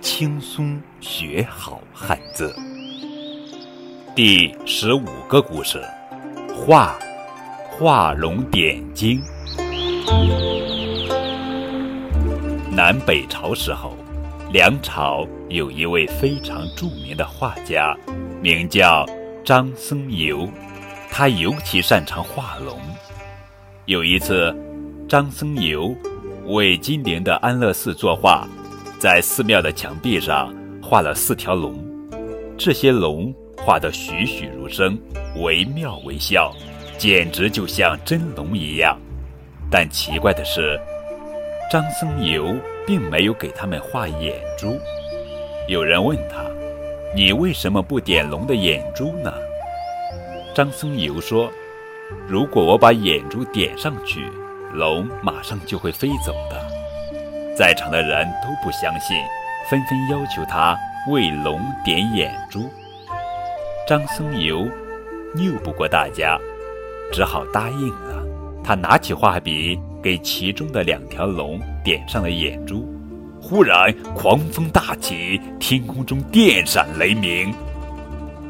轻松学好汉字。第十五个故事：画画龙点睛。南北朝时候，梁朝有一位非常著名的画家，名叫张僧繇，他尤其擅长画龙。有一次，张僧繇为金陵的安乐寺作画。在寺庙的墙壁上画了四条龙，这些龙画得栩栩如生，惟妙惟肖，简直就像真龙一样。但奇怪的是，张僧繇并没有给他们画眼珠。有人问他：“你为什么不点龙的眼珠呢？”张僧繇说：“如果我把眼珠点上去，龙马上就会飞走的。”在场的人都不相信，纷纷要求他为龙点眼珠。张僧繇拗不过大家，只好答应了。他拿起画笔，给其中的两条龙点上了眼珠。忽然，狂风大起，天空中电闪雷鸣。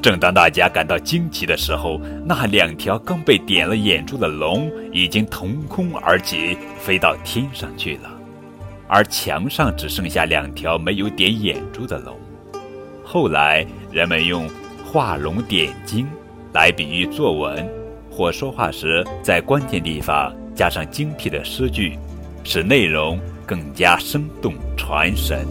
正当大家感到惊奇的时候，那两条刚被点了眼珠的龙已经腾空而起，飞到天上去了。而墙上只剩下两条没有点眼珠的龙。后来人们用“画龙点睛”来比喻作文或说话时，在关键地方加上精辟的诗句，使内容更加生动传神。